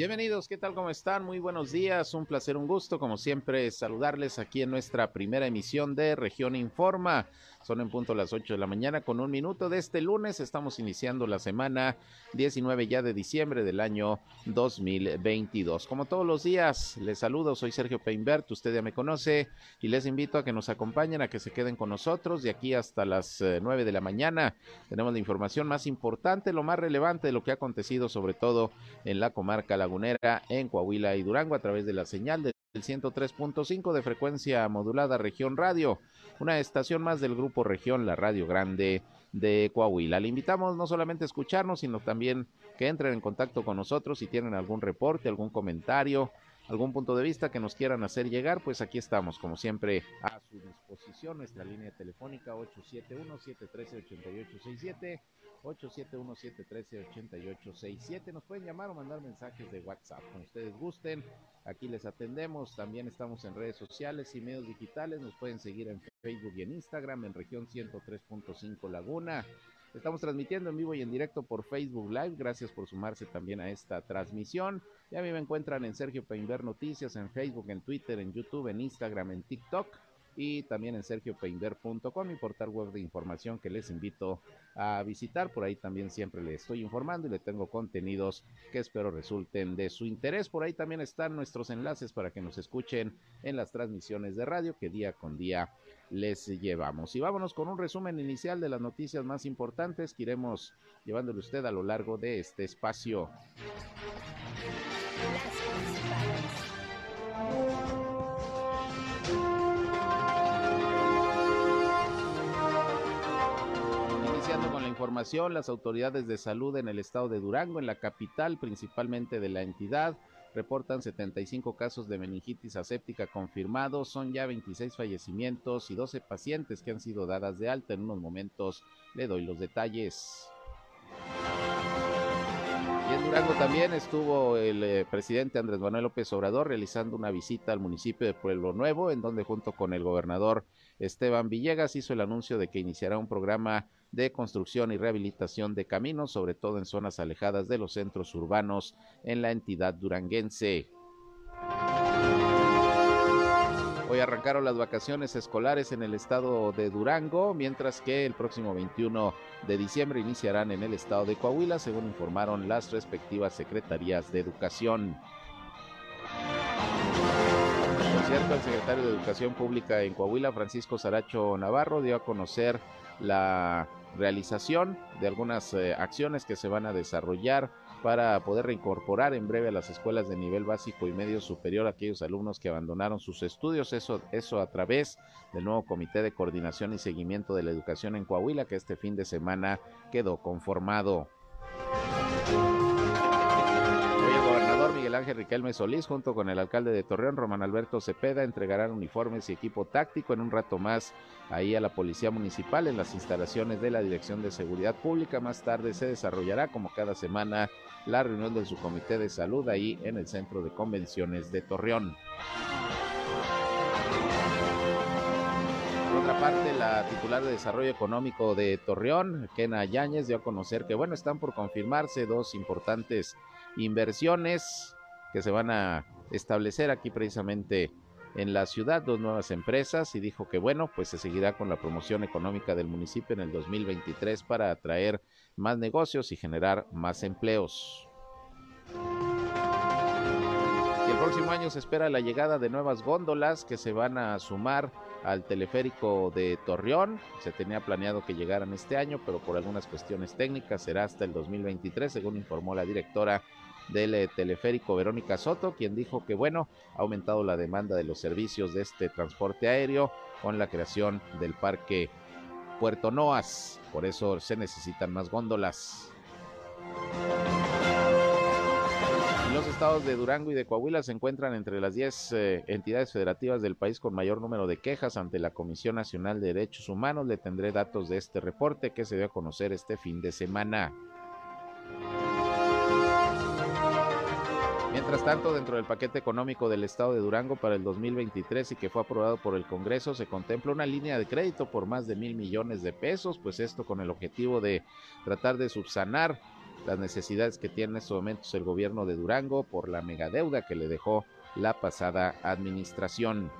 Bienvenidos, ¿qué tal? ¿Cómo están? Muy buenos días, un placer, un gusto, como siempre, saludarles aquí en nuestra primera emisión de Región Informa. Son en punto las 8 de la mañana con un minuto de este lunes. Estamos iniciando la semana 19 ya de diciembre del año 2022. Como todos los días, les saludo, soy Sergio Peinbert, usted ya me conoce y les invito a que nos acompañen, a que se queden con nosotros de aquí hasta las 9 eh, de la mañana. Tenemos la información más importante, lo más relevante de lo que ha acontecido, sobre todo en la comarca lagunera, en Coahuila y Durango, a través de la señal del 103.5 de frecuencia modulada Región Radio una estación más del Grupo Región, la Radio Grande de Coahuila. Le invitamos no solamente a escucharnos, sino también que entren en contacto con nosotros si tienen algún reporte, algún comentario, algún punto de vista que nos quieran hacer llegar, pues aquí estamos, como siempre, a su disposición. Nuestra línea telefónica 871-713-8867 871-713-8867. Nos pueden llamar o mandar mensajes de WhatsApp, como ustedes gusten. Aquí les atendemos. También estamos en redes sociales y medios digitales. Nos pueden seguir en Facebook y en Instagram en región 103.5 Laguna. Estamos transmitiendo en vivo y en directo por Facebook Live. Gracias por sumarse también a esta transmisión. Ya a mí me encuentran en Sergio Peinber Noticias, en Facebook, en Twitter, en YouTube, en Instagram, en TikTok y también en sergiopeinder.com, mi portal web de información que les invito a visitar. Por ahí también siempre le estoy informando y le tengo contenidos que espero resulten de su interés. Por ahí también están nuestros enlaces para que nos escuchen en las transmisiones de radio que día con día les llevamos. Y vámonos con un resumen inicial de las noticias más importantes que iremos llevándole usted a lo largo de este espacio. Información, las autoridades de salud en el estado de Durango, en la capital principalmente de la entidad, reportan 75 casos de meningitis aséptica confirmados, son ya 26 fallecimientos y 12 pacientes que han sido dadas de alta. En unos momentos le doy los detalles. Y en Durango también estuvo el eh, presidente Andrés Manuel López Obrador realizando una visita al municipio de Pueblo Nuevo, en donde junto con el gobernador Esteban Villegas hizo el anuncio de que iniciará un programa de construcción y rehabilitación de caminos, sobre todo en zonas alejadas de los centros urbanos en la entidad duranguense. Hoy arrancaron las vacaciones escolares en el estado de Durango, mientras que el próximo 21 de diciembre iniciarán en el estado de Coahuila, según informaron las respectivas secretarías de educación. Por cierto, el secretario de Educación Pública en Coahuila, Francisco Saracho Navarro, dio a conocer la realización de algunas eh, acciones que se van a desarrollar para poder reincorporar en breve a las escuelas de nivel básico y medio superior a aquellos alumnos que abandonaron sus estudios, eso, eso a través del nuevo Comité de Coordinación y Seguimiento de la Educación en Coahuila, que este fin de semana quedó conformado. Miguel Ángel Riquelme Solís, junto con el alcalde de Torreón, Román Alberto Cepeda, entregarán uniformes y equipo táctico en un rato más ahí a la Policía Municipal en las instalaciones de la Dirección de Seguridad Pública. Más tarde se desarrollará, como cada semana, la reunión del subcomité de salud ahí en el Centro de Convenciones de Torreón. Por otra parte, la titular de Desarrollo Económico de Torreón, Kena Yáñez, dio a conocer que, bueno, están por confirmarse dos importantes inversiones que se van a establecer aquí precisamente en la ciudad, dos nuevas empresas y dijo que bueno, pues se seguirá con la promoción económica del municipio en el 2023 para atraer más negocios y generar más empleos. El próximo año se espera la llegada de nuevas góndolas que se van a sumar al teleférico de Torreón. Se tenía planeado que llegaran este año, pero por algunas cuestiones técnicas será hasta el 2023, según informó la directora del eh, teleférico Verónica Soto, quien dijo que bueno, ha aumentado la demanda de los servicios de este transporte aéreo con la creación del parque Puerto Noas, por eso se necesitan más góndolas. Los estados de Durango y de Coahuila se encuentran entre las 10 eh, entidades federativas del país con mayor número de quejas ante la Comisión Nacional de Derechos Humanos. Le tendré datos de este reporte que se dio a conocer este fin de semana. Mientras tanto, dentro del paquete económico del Estado de Durango para el 2023 y que fue aprobado por el Congreso, se contempla una línea de crédito por más de mil millones de pesos, pues esto con el objetivo de tratar de subsanar las necesidades que tiene en estos momentos el gobierno de Durango por la megadeuda que le dejó la pasada administración.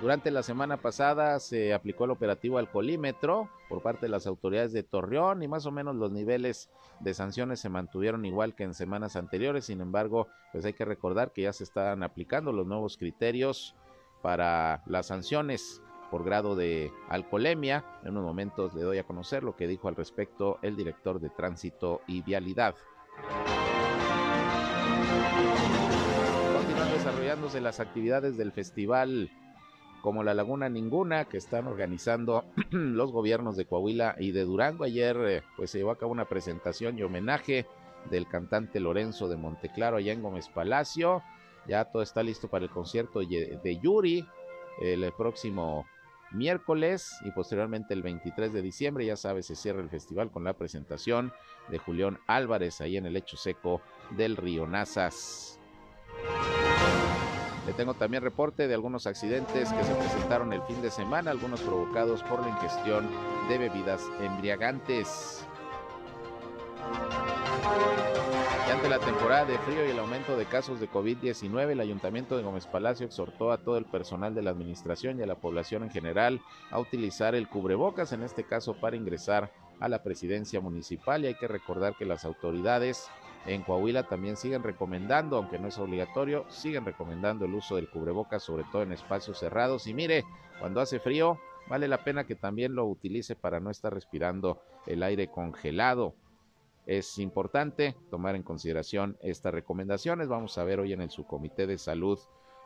Durante la semana pasada se aplicó el operativo alcoholímetro por parte de las autoridades de Torreón y más o menos los niveles de sanciones se mantuvieron igual que en semanas anteriores. Sin embargo, pues hay que recordar que ya se están aplicando los nuevos criterios para las sanciones por grado de alcoholemia. En unos momentos le doy a conocer lo que dijo al respecto el director de tránsito y vialidad. Continúan desarrollándose las actividades del festival como la Laguna Ninguna que están organizando los gobiernos de Coahuila y de Durango. Ayer eh, pues se llevó a cabo una presentación y homenaje del cantante Lorenzo de Monteclaro allá en Gómez Palacio. Ya todo está listo para el concierto de Yuri el próximo miércoles y posteriormente el 23 de diciembre, ya sabes, se cierra el festival con la presentación de Julián Álvarez ahí en el lecho seco del río Nazas. Tengo también reporte de algunos accidentes que se presentaron el fin de semana, algunos provocados por la ingestión de bebidas embriagantes. Y ante la temporada de frío y el aumento de casos de COVID-19, el Ayuntamiento de Gómez Palacio exhortó a todo el personal de la administración y a la población en general a utilizar el cubrebocas, en este caso para ingresar a la presidencia municipal. Y hay que recordar que las autoridades en Coahuila también siguen recomendando, aunque no es obligatorio, siguen recomendando el uso del cubrebocas, sobre todo en espacios cerrados. Y mire, cuando hace frío, vale la pena que también lo utilice para no estar respirando el aire congelado. Es importante tomar en consideración estas recomendaciones. Vamos a ver hoy en el subcomité de salud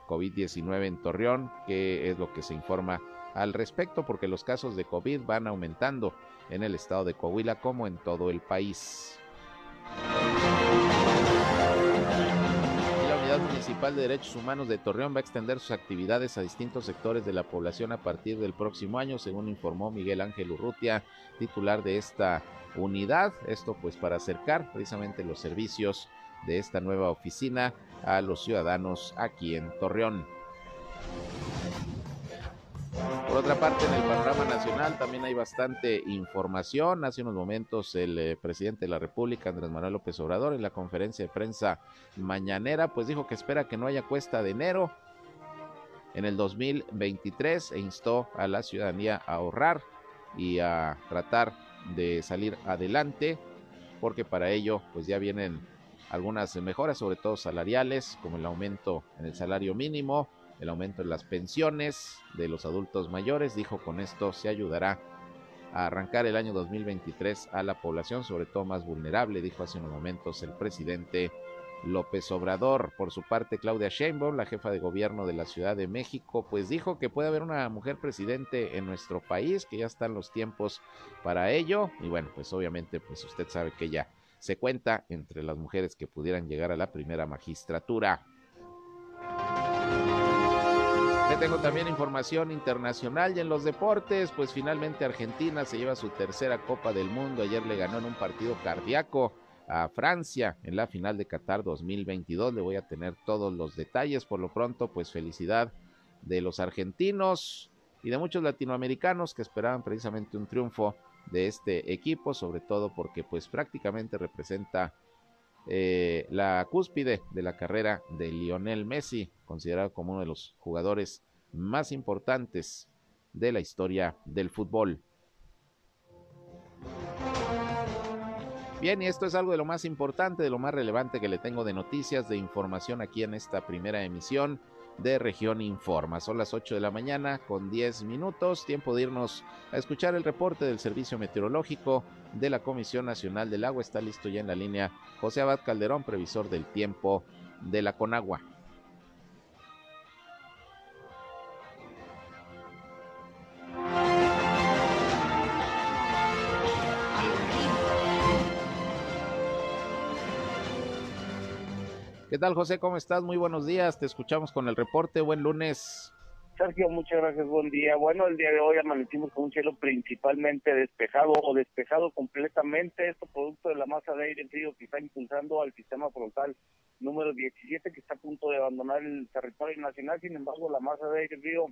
COVID-19 en Torreón qué es lo que se informa al respecto, porque los casos de COVID van aumentando en el estado de Coahuila como en todo el país. Municipal de Derechos Humanos de Torreón va a extender sus actividades a distintos sectores de la población a partir del próximo año, según informó Miguel Ángel Urrutia, titular de esta unidad. Esto pues para acercar precisamente los servicios de esta nueva oficina a los ciudadanos aquí en Torreón. Por otra parte, en el panorama nacional también hay bastante información. Hace unos momentos el eh, presidente de la República, Andrés Manuel López Obrador, en la conferencia de prensa mañanera, pues dijo que espera que no haya cuesta de enero en el 2023 e instó a la ciudadanía a ahorrar y a tratar de salir adelante, porque para ello pues ya vienen algunas mejoras, sobre todo salariales, como el aumento en el salario mínimo, el aumento en las pensiones de los adultos mayores. Dijo con esto se ayudará a arrancar el año 2023 a la población, sobre todo más vulnerable, dijo hace unos momentos el presidente López Obrador. Por su parte, Claudia Sheinbaum, la jefa de gobierno de la Ciudad de México, pues dijo que puede haber una mujer presidente en nuestro país, que ya están los tiempos para ello. Y bueno, pues obviamente, pues usted sabe que ella se cuenta entre las mujeres que pudieran llegar a la primera magistratura tengo también información internacional y en los deportes, pues finalmente Argentina se lleva su tercera Copa del Mundo. Ayer le ganó en un partido cardíaco a Francia en la final de Qatar 2022. Le voy a tener todos los detalles. Por lo pronto, pues felicidad de los argentinos y de muchos latinoamericanos que esperaban precisamente un triunfo de este equipo, sobre todo porque pues prácticamente representa eh, la cúspide de la carrera de Lionel Messi, considerado como uno de los jugadores más importantes de la historia del fútbol. Bien, y esto es algo de lo más importante, de lo más relevante que le tengo de noticias, de información aquí en esta primera emisión de Región Informa. Son las 8 de la mañana con 10 minutos, tiempo de irnos a escuchar el reporte del Servicio Meteorológico de la Comisión Nacional del Agua. Está listo ya en la línea José Abad Calderón, previsor del tiempo de la Conagua. ¿Qué tal, José? ¿Cómo estás? Muy buenos días. Te escuchamos con el reporte. Buen lunes. Sergio, muchas gracias. Buen día. Bueno, el día de hoy amanecimos con un cielo principalmente despejado o despejado completamente. Esto producto de la masa de aire frío que está impulsando al sistema frontal número 17 que está a punto de abandonar el territorio nacional. Sin embargo, la masa de aire frío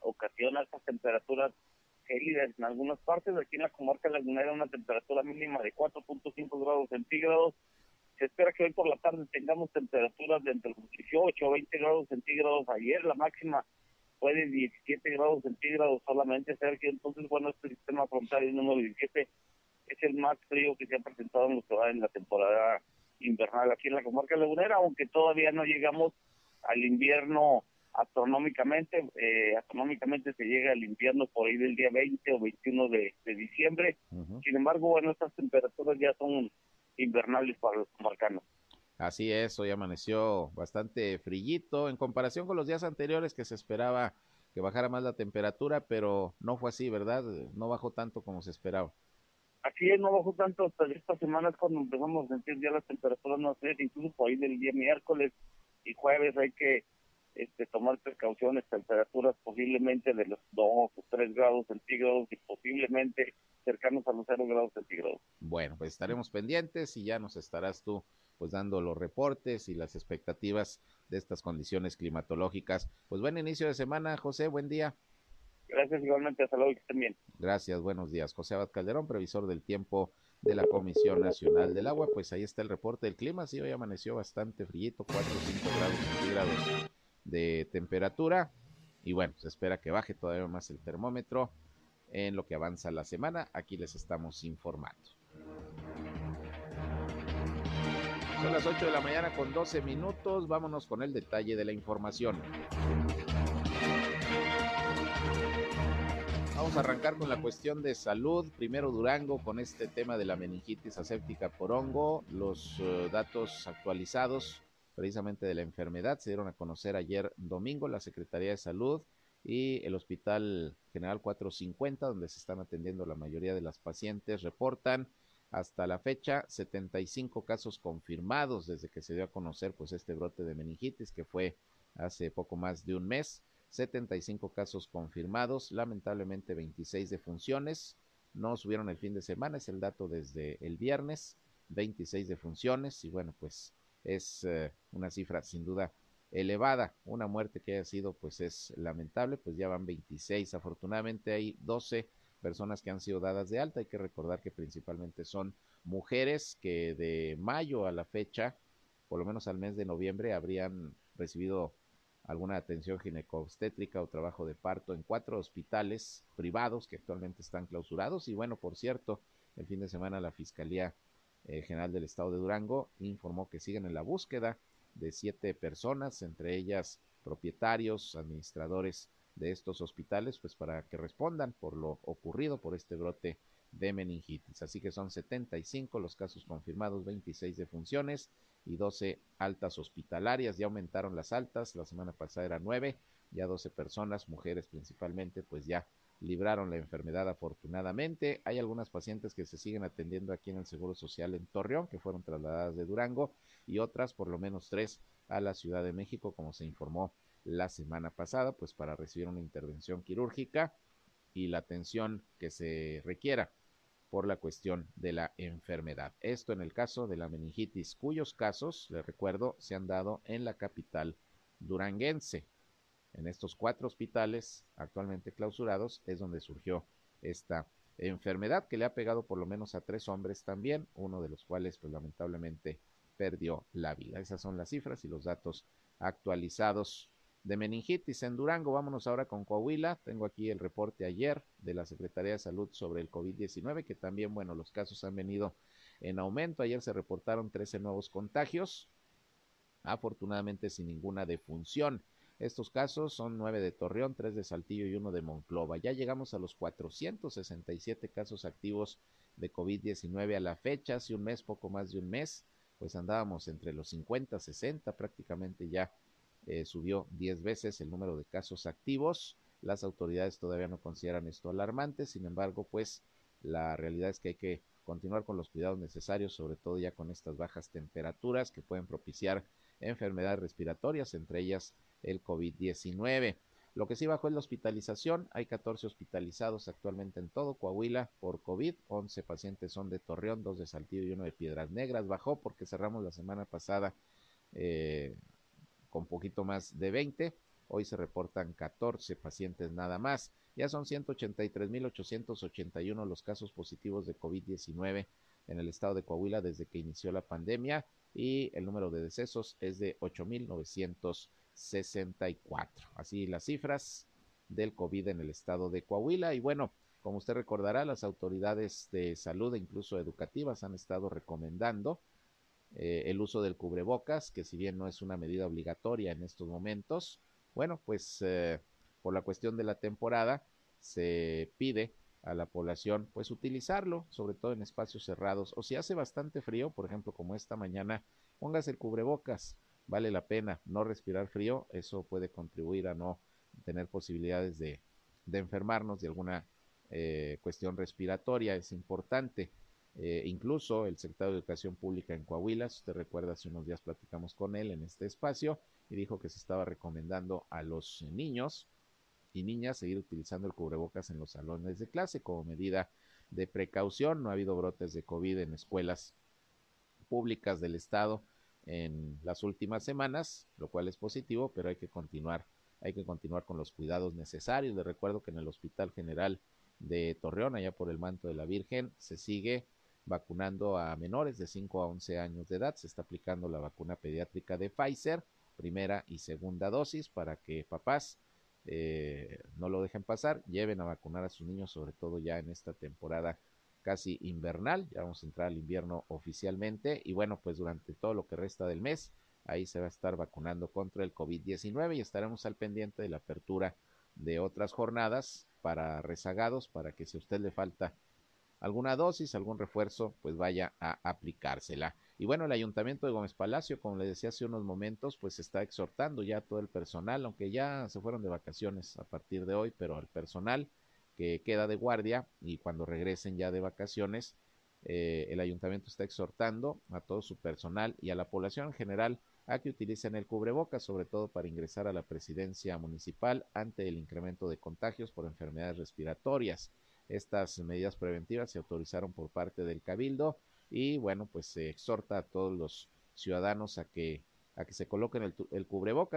ocasiona estas temperaturas gélidas en algunas partes. Aquí en la comarca lagunera una temperatura mínima de 4.5 grados centígrados. Se espera que hoy por la tarde tengamos temperaturas de entre los 18 a 20 grados centígrados. Ayer la máxima fue de 17 grados centígrados solamente, que entonces, bueno, este sistema frontal número 17 es el más frío que se ha presentado en, en la temporada invernal aquí en la comarca lagunera, aunque todavía no llegamos al invierno astronómicamente, eh, astronómicamente se llega al invierno por ahí del día 20 o 21 de, diciembre, sin embargo, bueno, estas temperaturas ya son invernales para los comarcanos. Así es, hoy amaneció bastante frillito en comparación con los días anteriores que se esperaba que bajara más la temperatura, pero no fue así, ¿verdad? No bajó tanto como se esperaba. Así es, no bajó tanto hasta esta semana es cuando empezamos a sentir ya las temperaturas no sé, incluso por ahí del día miércoles y jueves hay que este, tomar precauciones, temperaturas posiblemente de los 2 o 3 grados centígrados y posiblemente cercanos a los 0 grados centígrados. Bueno, pues estaremos pendientes y ya nos estarás tú pues dando los reportes y las expectativas de estas condiciones climatológicas. Pues buen inicio de semana, José, buen día. Gracias igualmente, hasta luego y que estén bien. Gracias, buenos días. José Abad Calderón, previsor del tiempo de la Comisión Nacional del Agua. Pues ahí está el reporte del clima, sí, hoy amaneció bastante frío, 4 o 5 grados centígrados de temperatura. Y bueno, se espera que baje todavía más el termómetro en lo que avanza la semana. Aquí les estamos informando. Son las 8 de la mañana con 12 minutos. Vámonos con el detalle de la información. Vamos a arrancar con la cuestión de salud. Primero Durango con este tema de la meningitis aséptica por hongo. Los eh, datos actualizados precisamente de la enfermedad se dieron a conocer ayer domingo la Secretaría de Salud y el Hospital General 450, donde se están atendiendo la mayoría de las pacientes, reportan hasta la fecha, 75 casos confirmados desde que se dio a conocer pues este brote de meningitis que fue hace poco más de un mes. 75 casos confirmados, lamentablemente 26 defunciones. No subieron el fin de semana, es el dato desde el viernes, 26 defunciones y bueno, pues es eh, una cifra sin duda elevada. Una muerte que haya sido pues es lamentable, pues ya van 26. Afortunadamente hay 12 personas que han sido dadas de alta. Hay que recordar que principalmente son mujeres que de mayo a la fecha, por lo menos al mes de noviembre, habrían recibido alguna atención ginecobstétrica o trabajo de parto en cuatro hospitales privados que actualmente están clausurados. Y bueno, por cierto, el fin de semana la Fiscalía eh, General del Estado de Durango informó que siguen en la búsqueda de siete personas, entre ellas propietarios, administradores de estos hospitales, pues para que respondan por lo ocurrido por este brote de meningitis. Así que son 75 los casos confirmados, 26 defunciones y 12 altas hospitalarias. Ya aumentaron las altas, la semana pasada eran 9, ya 12 personas, mujeres principalmente, pues ya libraron la enfermedad afortunadamente. Hay algunas pacientes que se siguen atendiendo aquí en el Seguro Social en Torreón, que fueron trasladadas de Durango, y otras, por lo menos tres, a la Ciudad de México, como se informó la semana pasada, pues para recibir una intervención quirúrgica y la atención que se requiera por la cuestión de la enfermedad. Esto en el caso de la meningitis, cuyos casos, les recuerdo, se han dado en la capital duranguense. En estos cuatro hospitales actualmente clausurados es donde surgió esta enfermedad que le ha pegado por lo menos a tres hombres también, uno de los cuales pues lamentablemente perdió la vida. Esas son las cifras y los datos actualizados de meningitis en Durango. Vámonos ahora con Coahuila. Tengo aquí el reporte ayer de la Secretaría de Salud sobre el COVID-19, que también, bueno, los casos han venido en aumento. Ayer se reportaron 13 nuevos contagios, afortunadamente sin ninguna defunción. Estos casos son nueve de Torreón, tres de Saltillo y uno de Monclova. Ya llegamos a los 467 casos activos de COVID-19 a la fecha, hace un mes, poco más de un mes, pues andábamos entre los 50, 60, prácticamente ya eh, subió 10 veces el número de casos activos. Las autoridades todavía no consideran esto alarmante, sin embargo, pues la realidad es que hay que continuar con los cuidados necesarios, sobre todo ya con estas bajas temperaturas que pueden propiciar enfermedades respiratorias, entre ellas el COVID-19. Lo que sí bajó es la hospitalización. Hay 14 hospitalizados actualmente en todo Coahuila por COVID. 11 pacientes son de Torreón, dos de Saltillo y uno de Piedras Negras. Bajó porque cerramos la semana pasada eh, con poquito más de 20. Hoy se reportan 14 pacientes nada más. Ya son 183.881 los casos positivos de COVID-19 en el estado de Coahuila desde que inició la pandemia y el número de decesos es de 8.964. Así las cifras del COVID en el estado de Coahuila. Y bueno, como usted recordará, las autoridades de salud e incluso educativas han estado recomendando eh, el uso del cubrebocas, que si bien no es una medida obligatoria en estos momentos, bueno, pues eh, por la cuestión de la temporada se pide a la población pues utilizarlo, sobre todo en espacios cerrados o si hace bastante frío, por ejemplo como esta mañana, póngase el cubrebocas, vale la pena no respirar frío, eso puede contribuir a no tener posibilidades de, enfermarnos de alguna eh, cuestión respiratoria, es importante. Eh, incluso el secretario de Educación Pública en Coahuila, si usted recuerda, hace unos días platicamos con él en este espacio y dijo que se estaba recomendando a los niños y niñas seguir utilizando el cubrebocas en los salones de clase como medida de precaución. No ha habido brotes de COVID en escuelas públicas del Estado en las últimas semanas, lo cual es positivo, pero hay que continuar, hay que continuar con los cuidados necesarios. Les recuerdo que en el Hospital General de Torreón, allá por el manto de la Virgen, se sigue vacunando a menores de 5 a 11 años de edad. Se está aplicando la vacuna pediátrica de Pfizer, primera y segunda dosis, para que papás eh, no lo dejen pasar, lleven a vacunar a sus niños, sobre todo ya en esta temporada casi invernal, ya vamos a entrar al invierno oficialmente y bueno, pues durante todo lo que resta del mes, ahí se va a estar vacunando contra el COVID-19 y estaremos al pendiente de la apertura de otras jornadas para rezagados, para que si a usted le falta alguna dosis, algún refuerzo, pues vaya a aplicársela. Y bueno, el Ayuntamiento de Gómez Palacio, como le decía hace unos momentos, pues está exhortando ya a todo el personal, aunque ya se fueron de vacaciones a partir de hoy, pero al personal que queda de guardia y cuando regresen ya de vacaciones, eh, el ayuntamiento está exhortando a todo su personal y a la población en general a que utilicen el cubrebocas, sobre todo para ingresar a la presidencia municipal ante el incremento de contagios por enfermedades respiratorias. Estas medidas preventivas se autorizaron por parte del Cabildo y bueno, pues se exhorta a todos los ciudadanos a que a que se coloquen el, el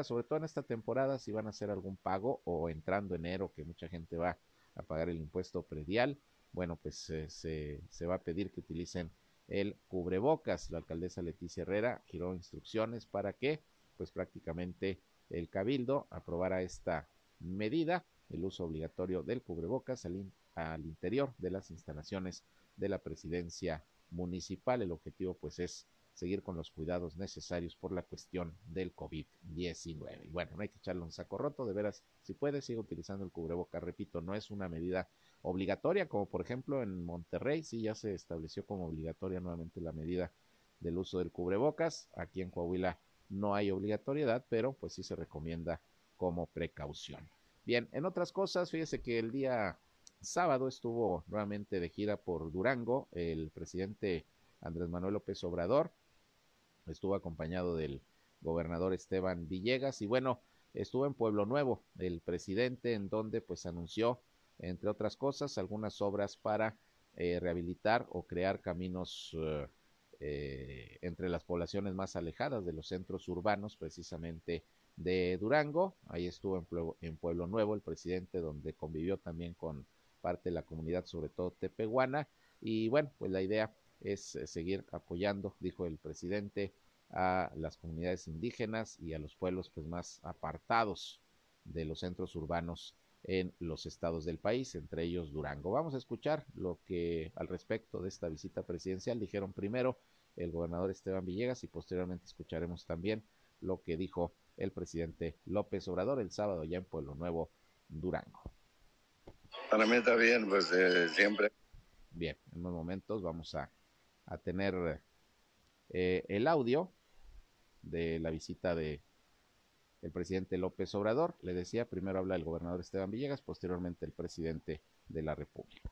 sobre todo en esta temporada, si van a hacer algún pago o entrando enero, que mucha gente va a pagar el impuesto predial, bueno, pues se, se va a pedir que utilicen el cubrebocas. La alcaldesa Leticia Herrera giró instrucciones para que, pues prácticamente el cabildo aprobara esta medida, el uso obligatorio del cubrebocas al interior de las instalaciones de la presidencia municipal. El objetivo pues es seguir con los cuidados necesarios por la cuestión del COVID-19. Y bueno, no hay que echarle un saco roto, de veras, si puede, sigue utilizando el cubreboca. Repito, no es una medida obligatoria, como por ejemplo en Monterrey, sí ya se estableció como obligatoria nuevamente la medida del uso del cubrebocas. Aquí en Coahuila no hay obligatoriedad, pero pues sí se recomienda como precaución. Bien, en otras cosas, fíjese que el día sábado estuvo nuevamente de gira por Durango el presidente Andrés Manuel López Obrador, estuvo acompañado del gobernador Esteban Villegas y bueno, estuvo en Pueblo Nuevo el presidente en donde pues anunció entre otras cosas algunas obras para eh, rehabilitar o crear caminos eh, eh, entre las poblaciones más alejadas de los centros urbanos precisamente de Durango. Ahí estuvo en Pueblo, en Pueblo Nuevo el presidente donde convivió también con parte de la comunidad, sobre todo tepehuana. Y bueno, pues la idea es eh, seguir apoyando, dijo el presidente, a las comunidades indígenas y a los pueblos pues más apartados de los centros urbanos en los estados del país, entre ellos Durango. Vamos a escuchar lo que al respecto de esta visita presidencial dijeron primero el gobernador Esteban Villegas y posteriormente escucharemos también lo que dijo el presidente López Obrador el sábado ya en Pueblo Nuevo, Durango. Para mí está bien, pues eh, siempre. Bien, en unos momentos vamos a, a tener eh, el audio de la visita de el presidente López Obrador. Le decía, primero habla el gobernador Esteban Villegas, posteriormente el presidente de la República.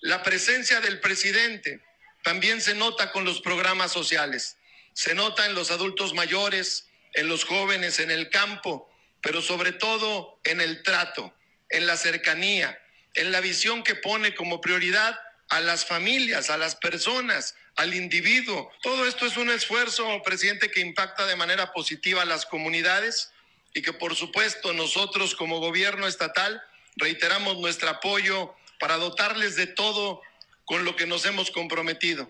La presencia del presidente también se nota con los programas sociales. Se nota en los adultos mayores, en los jóvenes, en el campo, pero sobre todo en el trato, en la cercanía, en la visión que pone como prioridad a las familias, a las personas, al individuo. Todo esto es un esfuerzo, presidente, que impacta de manera positiva a las comunidades y que por supuesto nosotros como gobierno estatal reiteramos nuestro apoyo para dotarles de todo con lo que nos hemos comprometido.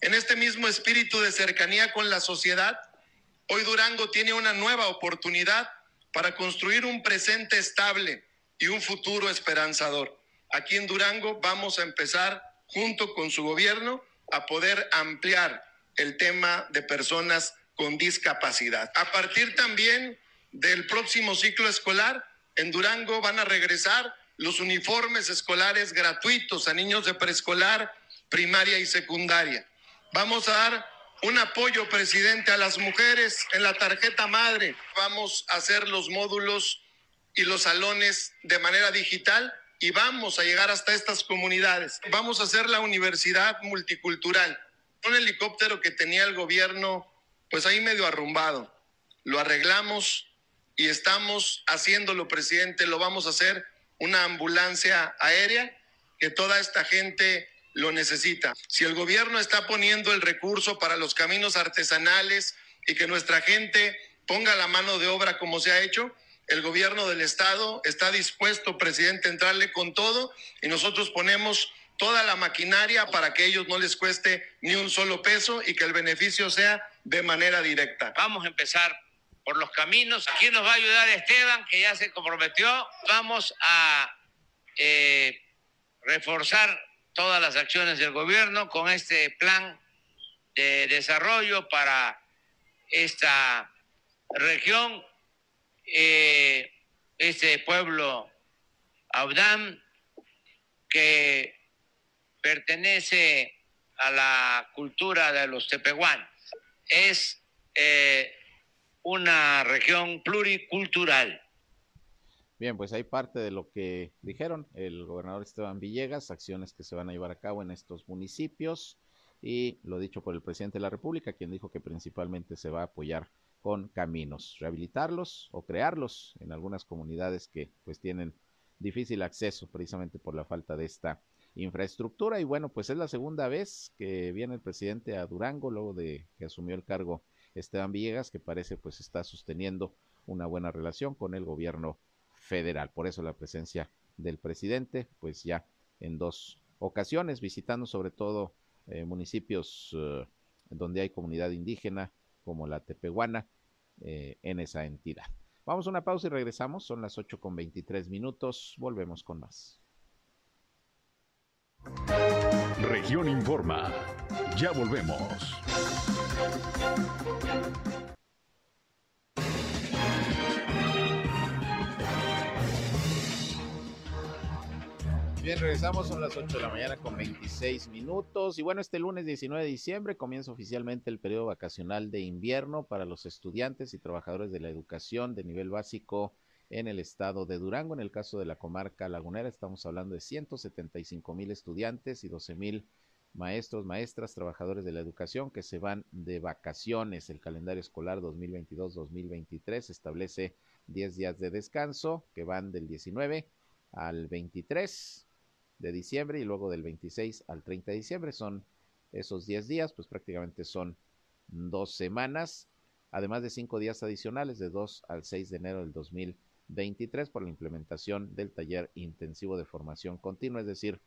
En este mismo espíritu de cercanía con la sociedad, hoy Durango tiene una nueva oportunidad para construir un presente estable y un futuro esperanzador. Aquí en Durango vamos a empezar, junto con su gobierno, a poder ampliar el tema de personas con discapacidad. A partir también del próximo ciclo escolar, en Durango van a regresar los uniformes escolares gratuitos a niños de preescolar, primaria y secundaria. Vamos a dar un apoyo, presidente, a las mujeres en la tarjeta madre. Vamos a hacer los módulos y los salones de manera digital y vamos a llegar hasta estas comunidades. Vamos a hacer la universidad multicultural. Un helicóptero que tenía el gobierno, pues ahí medio arrumbado. Lo arreglamos y estamos haciéndolo, presidente. Lo vamos a hacer una ambulancia aérea que toda esta gente lo necesita. Si el gobierno está poniendo el recurso para los caminos artesanales y que nuestra gente ponga la mano de obra como se ha hecho, el gobierno del estado está dispuesto, presidente, a entrarle con todo y nosotros ponemos toda la maquinaria para que ellos no les cueste ni un solo peso y que el beneficio sea de manera directa. Vamos a empezar por los caminos. Aquí nos va a ayudar Esteban, que ya se comprometió. Vamos a eh, reforzar todas las acciones del gobierno con este plan de desarrollo para esta región, eh, este pueblo Audán, que pertenece a la cultura de los tepehuanes. Es eh, una región pluricultural. Bien, pues hay parte de lo que dijeron el gobernador Esteban Villegas, acciones que se van a llevar a cabo en estos municipios y lo dicho por el presidente de la República, quien dijo que principalmente se va a apoyar con caminos, rehabilitarlos o crearlos en algunas comunidades que pues tienen difícil acceso precisamente por la falta de esta infraestructura y bueno, pues es la segunda vez que viene el presidente a Durango luego de que asumió el cargo Esteban Villegas, que parece pues está sosteniendo una buena relación con el gobierno federal. Por eso la presencia del presidente, pues ya en dos ocasiones, visitando sobre todo eh, municipios eh, donde hay comunidad indígena, como la Tepehuana, eh, en esa entidad. Vamos a una pausa y regresamos. Son las 8 con 23 minutos. Volvemos con más. Región Informa. Ya volvemos. Bien, regresamos, son las 8 de la mañana con 26 minutos. Y bueno, este lunes 19 de diciembre comienza oficialmente el periodo vacacional de invierno para los estudiantes y trabajadores de la educación de nivel básico en el estado de Durango. En el caso de la comarca lagunera, estamos hablando de 175 mil estudiantes y 12 mil maestros, maestras, trabajadores de la educación que se van de vacaciones. El calendario escolar 2022-2023 establece 10 días de descanso que van del 19 al 23 de diciembre y luego del 26 al 30 de diciembre. Son esos 10 días, pues prácticamente son dos semanas, además de cinco días adicionales de 2 al 6 de enero del 2023 por la implementación del taller intensivo de formación continua, es decir,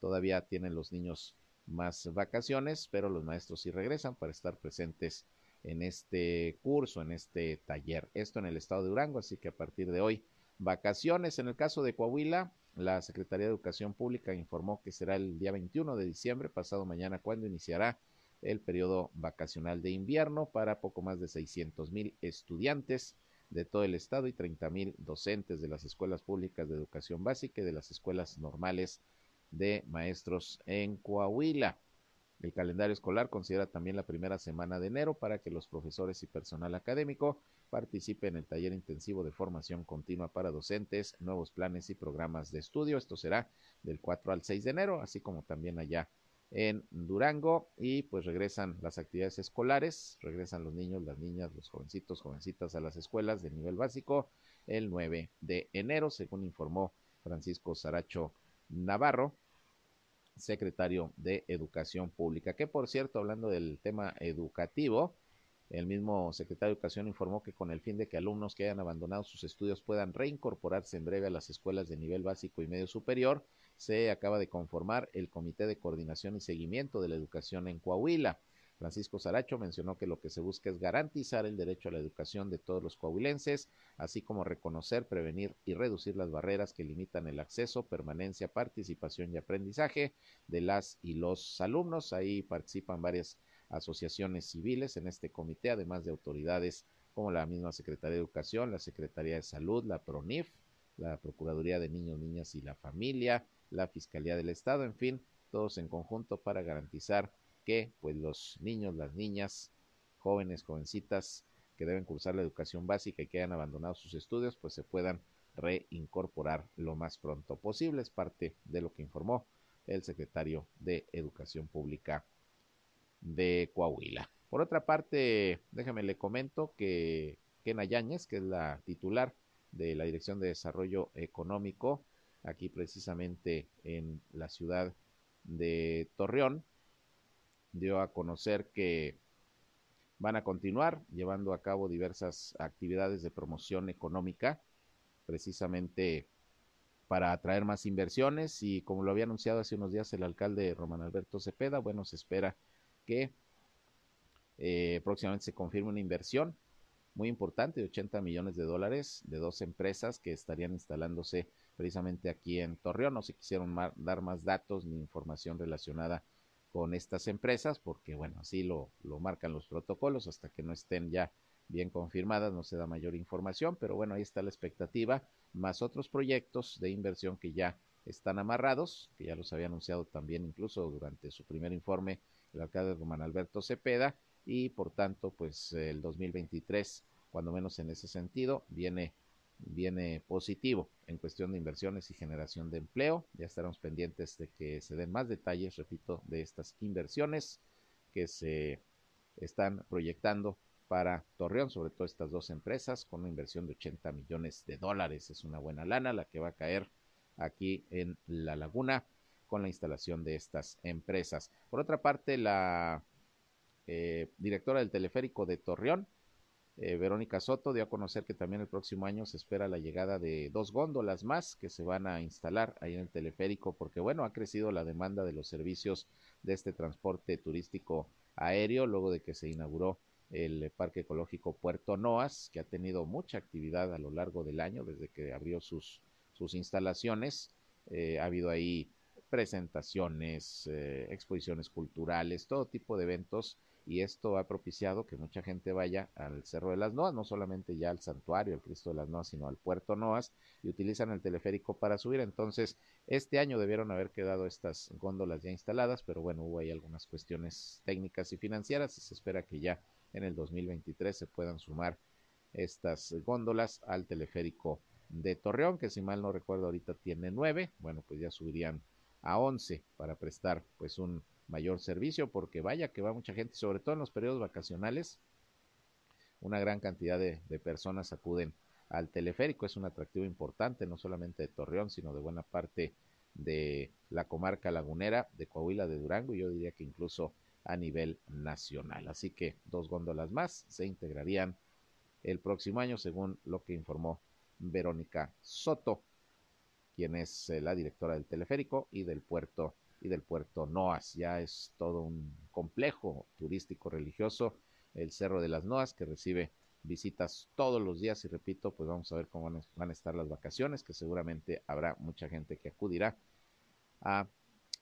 todavía tienen los niños más vacaciones, pero los maestros sí regresan para estar presentes en este curso, en este taller. Esto en el estado de Durango, así que a partir de hoy, vacaciones. En el caso de Coahuila, la Secretaría de Educación Pública informó que será el día 21 de diciembre, pasado mañana, cuando iniciará el periodo vacacional de invierno para poco más de 600 mil estudiantes de todo el estado y 30 mil docentes de las escuelas públicas de educación básica y de las escuelas normales de maestros en Coahuila. El calendario escolar considera también la primera semana de enero para que los profesores y personal académico participe en el taller intensivo de formación continua para docentes, nuevos planes y programas de estudio. Esto será del 4 al 6 de enero, así como también allá en Durango y pues regresan las actividades escolares, regresan los niños, las niñas, los jovencitos, jovencitas a las escuelas de nivel básico el 9 de enero, según informó Francisco Saracho Navarro, secretario de Educación Pública, que por cierto, hablando del tema educativo, El mismo secretario de Educación informó que con el fin de que alumnos que hayan abandonado sus estudios puedan reincorporarse en breve a las escuelas de nivel básico y medio superior, se acaba de conformar el Comité de Coordinación y Seguimiento de la Educación en Coahuila. Francisco Saracho mencionó que lo que se busca es garantizar el derecho a la educación de todos los coahuilenses, así como reconocer, prevenir y reducir las barreras que limitan el acceso, permanencia, participación y aprendizaje de las y los alumnos. Ahí participan varias asociaciones civiles en este comité, además de autoridades como la misma Secretaría de Educación, la Secretaría de Salud, la PRONIF, la Procuraduría de Niños, Niñas y la Familia, la Fiscalía del Estado, en fin, todos en conjunto para garantizar que pues los niños, las niñas, jóvenes, jovencitas que deben cursar la educación básica y que hayan abandonado sus estudios, pues se puedan reincorporar lo más pronto posible. Es parte de lo que informó el secretario de Educación Pública de Coahuila. Por otra parte, déjame le comento que Kena Yáñez, que es la titular de la Dirección de Desarrollo Económico, aquí precisamente en la ciudad de Torreón, dio a conocer que van a continuar llevando a cabo diversas actividades de promoción económica, precisamente para atraer más inversiones y como lo había anunciado hace unos días el alcalde Román Alberto Cepeda, bueno, se espera que eh, próximamente se confirme una inversión muy importante de 80 millones de dólares de dos empresas que estarían instalándose precisamente aquí en Torreón. No se quisieron dar más datos ni información relacionada con estas empresas porque, bueno, así lo, lo marcan los protocolos hasta que no estén ya bien confirmadas, no se da mayor información, pero bueno, ahí está la expectativa, más otros proyectos de inversión que ya están amarrados, que ya los había anunciado también incluso durante su primer informe el alcalde Román Alberto Cepeda, y por tanto, pues el 2023, cuando menos en ese sentido, viene, viene positivo en cuestión de inversiones y generación de empleo. Ya estaremos pendientes de que se den más detalles, repito, de estas inversiones que se están proyectando para Torreón, sobre todo estas dos empresas, con una inversión de 80 millones de dólares. Es una buena lana la que va a caer aquí en la laguna con la instalación de estas empresas. Por otra parte, la eh, directora del teleférico de Torreón, eh, Verónica Soto, dio a conocer que también el próximo año se espera la llegada de dos góndolas más que se van a instalar ahí en el teleférico, porque bueno, ha crecido la demanda de los servicios de este transporte turístico aéreo luego de que se inauguró el Parque Ecológico Puerto Noas, que ha tenido mucha actividad a lo largo del año desde que abrió sus, sus instalaciones. Eh, ha habido ahí presentaciones, eh, exposiciones culturales, todo tipo de eventos y esto ha propiciado que mucha gente vaya al Cerro de las Noas, no solamente ya al santuario, al Cristo de las Noas, sino al Puerto Noas y utilizan el teleférico para subir. Entonces, este año debieron haber quedado estas góndolas ya instaladas, pero bueno, hubo ahí algunas cuestiones técnicas y financieras y se espera que ya en el 2023 se puedan sumar estas góndolas al teleférico de Torreón, que si mal no recuerdo ahorita tiene nueve, bueno, pues ya subirían a 11 para prestar pues un mayor servicio porque vaya que va mucha gente, sobre todo en los periodos vacacionales, una gran cantidad de, personas acuden al teleférico, es un atractivo importante no solamente de Torreón, sino de buena parte de la comarca lagunera, de Coahuila, de Durango, y yo diría que incluso a nivel nacional. Así que dos góndolas más se integrarían el próximo año, según lo que informó Verónica Soto quien es eh, la directora del teleférico y del puerto y del puerto Noas. Ya es todo un complejo turístico religioso, el Cerro de las Noas, que recibe visitas todos los días y repito, pues vamos a ver cómo van a estar las vacaciones, que seguramente habrá mucha gente que acudirá a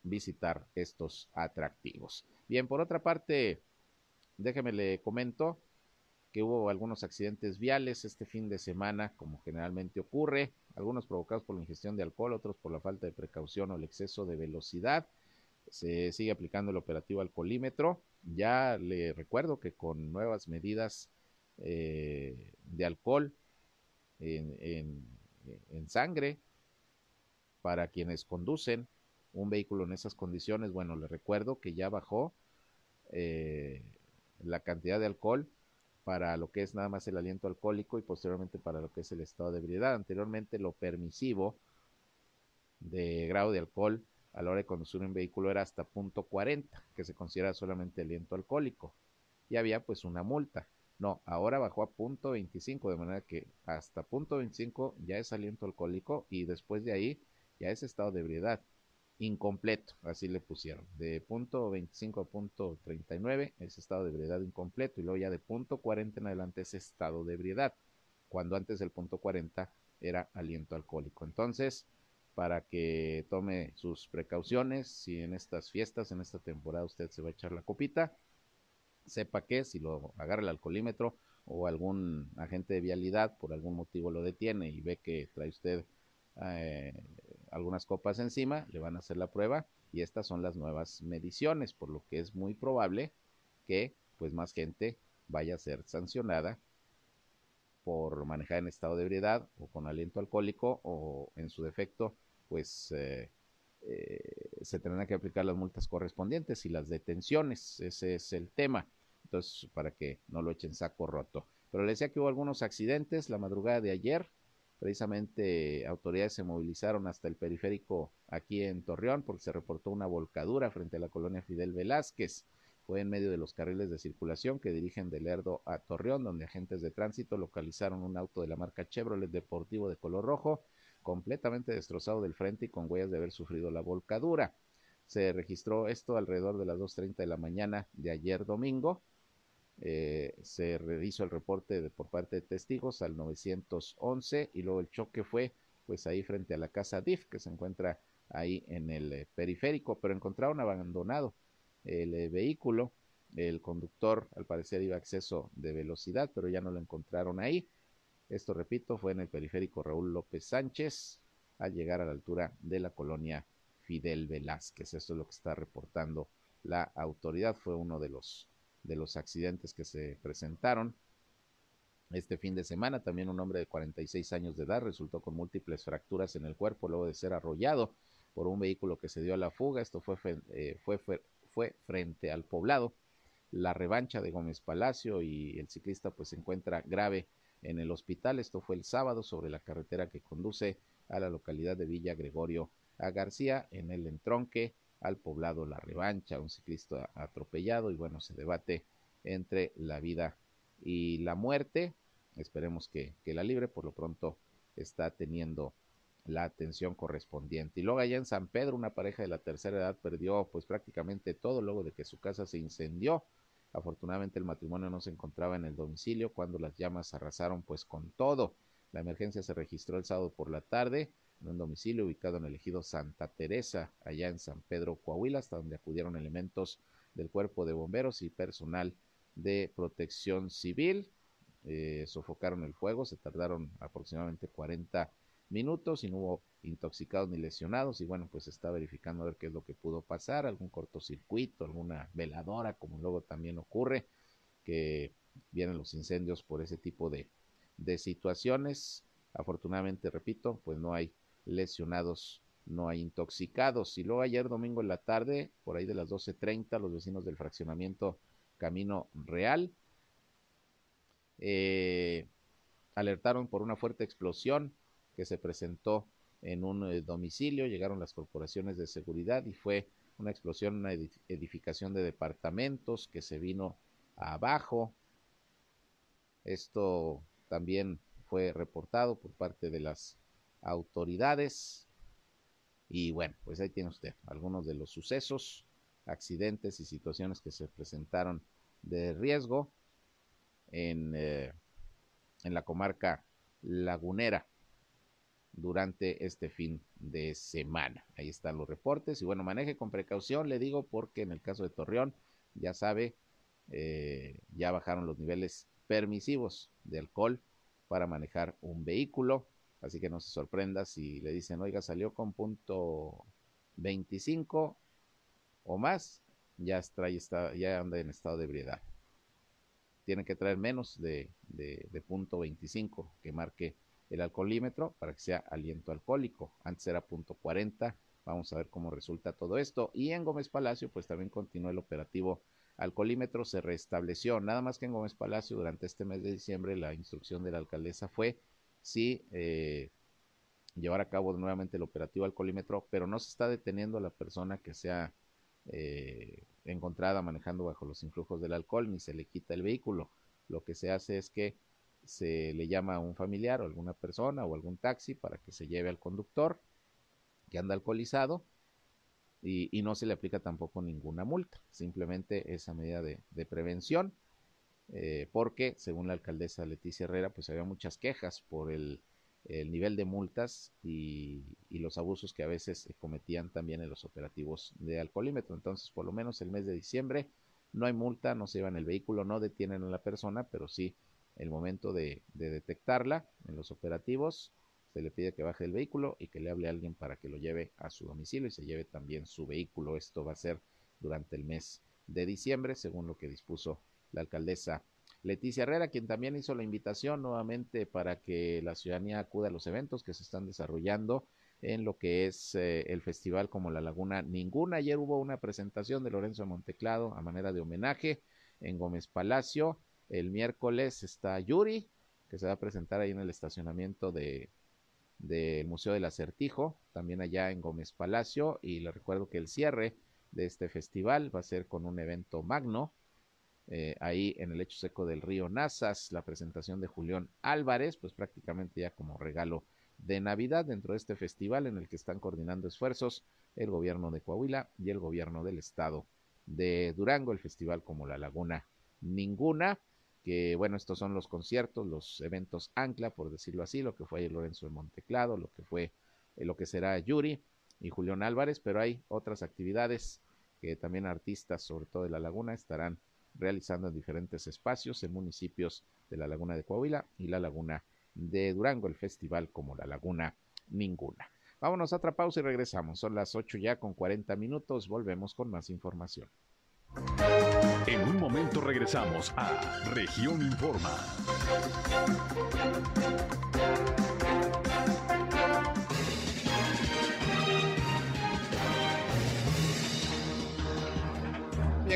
visitar estos atractivos. Bien, por otra parte, déjeme le comento que hubo algunos accidentes viales este fin de semana, como generalmente ocurre algunos provocados por la ingestión de alcohol, otros por la falta de precaución o el exceso de velocidad. Se sigue aplicando el operativo alcoholímetro. Ya le recuerdo que con nuevas medidas eh, de alcohol en, sangre para quienes conducen un vehículo en esas condiciones, bueno, le recuerdo que ya bajó eh, la cantidad de alcohol para lo que es nada más el aliento alcohólico y posteriormente para lo que es el estado de ebriedad. Anteriormente lo permisivo de grado de alcohol a la hora de conducir un vehículo era hasta punto 40, que se considera solamente aliento alcohólico. y había pues una multa. No, ahora bajó a punto 25, de manera que hasta punto 25 ya es aliento alcohólico y después de ahí ya es estado de ebriedad incompleto, así le pusieron. De punto 25 a punto 39 es estado de ebriedad incompleto y luego ya de punto 40 en adelante es estado de ebriedad, cuando antes del punto 40 era aliento alcohólico. Entonces, para que tome sus precauciones, si en estas fiestas, en esta temporada usted se va a echar la copita, sepa que si lo agarra el alcoholímetro o algún agente de vialidad por algún motivo lo detiene y ve que trae usted eh, algunas copas encima, le van a hacer la prueba y estas son las nuevas mediciones, por lo que es muy probable que pues más gente vaya a ser sancionada por manejar en estado de ebriedad o con aliento alcohólico o en su defecto pues eh, eh, se tendrán que aplicar las multas correspondientes y las detenciones. Ese es el tema. Entonces, para que no lo echen saco roto. Pero le decía que hubo algunos accidentes la madrugada de ayer. Precisamente autoridades se movilizaron hasta el periférico aquí en Torreón porque se reportó una volcadura frente a la colonia Fidel Velázquez. Fue en medio de los carriles de circulación que dirigen de Lerdo a Torreón, donde agentes de tránsito localizaron un auto de la marca Chevrolet Deportivo de color rojo completamente destrozado del frente y con huellas de haber sufrido la volcadura. Se registró esto alrededor de las 2.30 de la mañana de ayer domingo. Eh, se hizo el reporte por parte de testigos al 911 y luego el choque fue pues ahí frente a la casa DIF que se encuentra ahí en el eh, periférico, pero encontraron abandonado el eh, vehículo. El conductor al parecer iba a exceso de velocidad, pero ya no lo encontraron ahí. Esto, repito, fue en el periférico Raúl López Sánchez al llegar a la altura de la colonia Fidel Velázquez. Esto es lo que está reportando la autoridad. Fue uno de los, de los accidentes que se presentaron este fin de semana. También un hombre de 46 años de edad resultó con múltiples fracturas en el cuerpo luego de ser arrollado por un vehículo que se dio a la fuga. Esto fue, eh, fue, fue, fue frente al poblado. La revancha de Gómez Palacio y el ciclista pues se encuentra grave en el hospital. Esto fue el sábado sobre la carretera que conduce a la localidad de Villa Gregorio a García en el entronque al poblado La Revancha, un ciclista atropellado y bueno, se debate entre la vida y la muerte. Esperemos que, que la libre, por lo pronto está teniendo la atención correspondiente. Y luego allá en San Pedro, una pareja de la tercera edad perdió pues prácticamente todo luego de que su casa se incendió. Afortunadamente el matrimonio no se encontraba en el domicilio cuando las llamas arrasaron pues con todo. La emergencia se registró el sábado por la tarde en un domicilio ubicado en el ejido Santa Teresa, allá en San Pedro, Coahuila, hasta donde acudieron elementos del cuerpo de bomberos y personal de protección civil. Eh, sofocaron el fuego, se tardaron aproximadamente 40 minutos y no hubo intoxicados ni lesionados y bueno pues está verificando a ver qué es lo que pudo pasar algún cortocircuito alguna veladora como luego también ocurre que vienen los incendios por ese tipo de, de situaciones afortunadamente repito pues no hay lesionados no hay intoxicados y luego ayer domingo en la tarde por ahí de las 12.30 los vecinos del fraccionamiento Camino Real eh, alertaron por una fuerte explosión que se presentó en un eh, domicilio, llegaron las corporaciones de seguridad y fue una explosión, una edificación de departamentos que se vino abajo. Esto también fue reportado por parte de las autoridades. Y bueno, pues ahí tiene usted algunos de los sucesos, accidentes y situaciones que se presentaron de riesgo en, eh, en la comarca lagunera durante este fin de semana. Ahí están los reportes y bueno, maneje con precaución, le digo, porque en el caso de Torreón, ya sabe, eh, ya bajaron los niveles permisivos de alcohol para manejar un vehículo, así que no se sorprenda si le dicen, oiga, salió con punto 25 o más, ya, está, ya anda en estado de ebriedad. Tiene que traer menos de, de, de punto 25 que marque el alcoholímetro para que sea aliento alcohólico. Antes era punto 40. Vamos a ver cómo resulta todo esto. Y en Gómez Palacio, pues también continuó el operativo alcoholímetro, se restableció. Nada más que en Gómez Palacio, durante este mes de diciembre, la instrucción de la alcaldesa fue sí eh, llevar a cabo nuevamente el operativo alcoholímetro, pero no se está deteniendo a la persona que sea eh, encontrada manejando bajo los influjos del alcohol ni se le quita el vehículo. Lo que se hace es que se le llama a un familiar o alguna persona o algún taxi para que se lleve al conductor que anda alcoholizado y, no se le aplica tampoco ninguna multa, simplemente esa medida de, prevención, eh, porque según la alcaldesa Leticia Herrera, pues había muchas quejas por el, nivel de multas y, los abusos que a veces se cometían también en los operativos de alcoholímetro. Entonces, por lo menos el mes de diciembre no hay multa, no se llevan el vehículo, no detienen a la persona, pero sí el momento de, de detectarla en los operativos, se le pide que baje el vehículo y que le hable a alguien para que lo lleve a su domicilio y se lleve también su vehículo. Esto va a ser durante el mes de diciembre, según lo que dispuso la alcaldesa Leticia Herrera, quien también hizo la invitación nuevamente para que la ciudadanía acuda a los eventos que se están desarrollando en lo que es eh, el festival como La Laguna Ninguna. Ayer hubo una presentación de Lorenzo Monteclado a manera de homenaje en Gómez Palacio. El miércoles está Yuri, que se va a presentar ahí en el estacionamiento de del Museo del Acertijo, también allá en Gómez Palacio, y le recuerdo que el cierre de este festival va a ser con un evento magno, eh, ahí en el hecho seco del río Nazas, la presentación de Julián Álvarez, pues prácticamente ya como regalo de Navidad dentro de este festival en el que están coordinando esfuerzos el gobierno de Coahuila y el gobierno del estado de Durango, el festival como La Laguna Ninguna que bueno, estos son los conciertos, los eventos ancla, por decirlo así, lo que fue Lorenzo de Monteclado, lo que fue eh, lo que será Yuri y Julián Álvarez, pero hay otras actividades que también artistas, sobre todo de La Laguna, estarán realizando en diferentes espacios en municipios de la Laguna de Coahuila y la Laguna de Durango, el festival como la Laguna Ninguna. Vámonos a otra pausa y regresamos. Son las 8 ya con 40 minutos. Volvemos con más información. En un momento regresamos a Región Informa.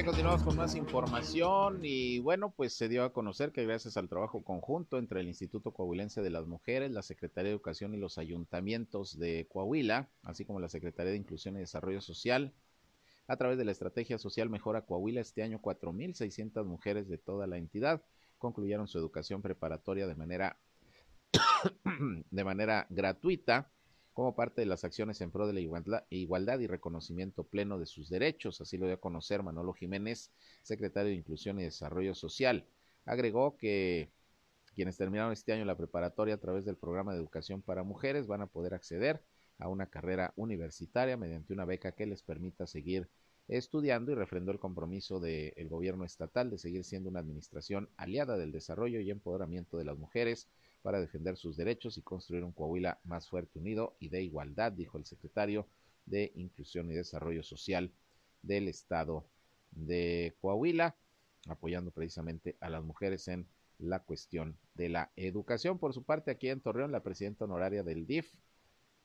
Continuamos con más información y bueno, pues se dio a conocer que gracias al trabajo conjunto entre el Instituto Coahuilense de las Mujeres, la Secretaría de Educación y los ayuntamientos de Coahuila, así como la Secretaría de Inclusión y Desarrollo Social, a través de la estrategia social Mejora Coahuila, este año 4.600 mujeres de toda la entidad concluyeron su educación preparatoria de manera, de manera gratuita como parte de las acciones en pro de la igualdad y reconocimiento pleno de sus derechos. Así lo dio a conocer Manolo Jiménez, secretario de Inclusión y Desarrollo Social. Agregó que quienes terminaron este año la preparatoria a través del programa de educación para mujeres van a poder acceder a una carrera universitaria mediante una beca que les permita seguir estudiando y refrendó el compromiso del gobierno estatal de seguir siendo una administración aliada del desarrollo y empoderamiento de las mujeres para defender sus derechos y construir un Coahuila más fuerte, unido y de igualdad, dijo el secretario de Inclusión y Desarrollo Social del Estado de Coahuila, apoyando precisamente a las mujeres en la cuestión de la educación. Por su parte, aquí en Torreón, la presidenta honoraria del DIF,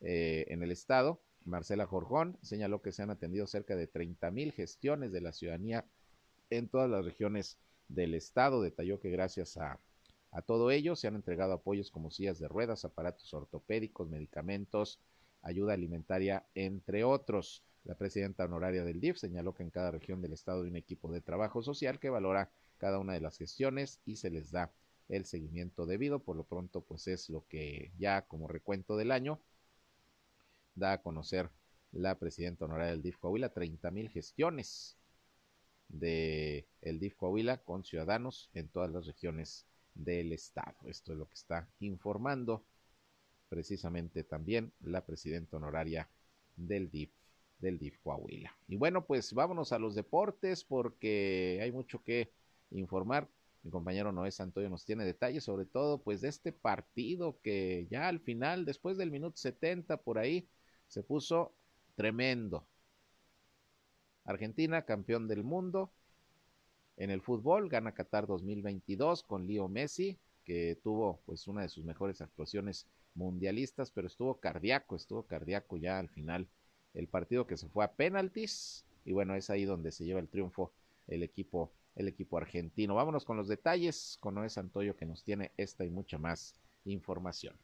eh, en el estado. Marcela Jorjón señaló que se han atendido cerca de 30 mil gestiones de la ciudadanía en todas las regiones del estado. Detalló que gracias a, a todo ello se han entregado apoyos como sillas de ruedas, aparatos ortopédicos, medicamentos, ayuda alimentaria, entre otros. La presidenta honoraria del DIF señaló que en cada región del estado hay un equipo de trabajo social que valora cada una de las gestiones y se les da el seguimiento debido. Por lo pronto, pues es lo que ya como recuento del año da a conocer la presidenta honoraria del DIF Coahuila 30 mil gestiones de el DIF Coahuila con ciudadanos en todas las regiones del estado. Esto es lo que está informando precisamente también la presidenta honoraria del DIF del DIF Coahuila. Y bueno, pues vámonos a los deportes porque hay mucho que informar. Mi compañero Noé Santoyo nos tiene detalles sobre todo pues de este partido que ya al final, después del minuto 70 por ahí, se puso tremendo. Argentina, campeón del mundo en el fútbol, gana Qatar 2022 con Leo Messi, que tuvo pues una de sus mejores actuaciones mundialistas, pero estuvo cardíaco, estuvo cardíaco ya al final el partido que se fue a penaltis y bueno, es ahí donde se lleva el triunfo el equipo el equipo argentino. Vámonos con los detalles con Noé Santoyo que nos tiene esta y mucha más información.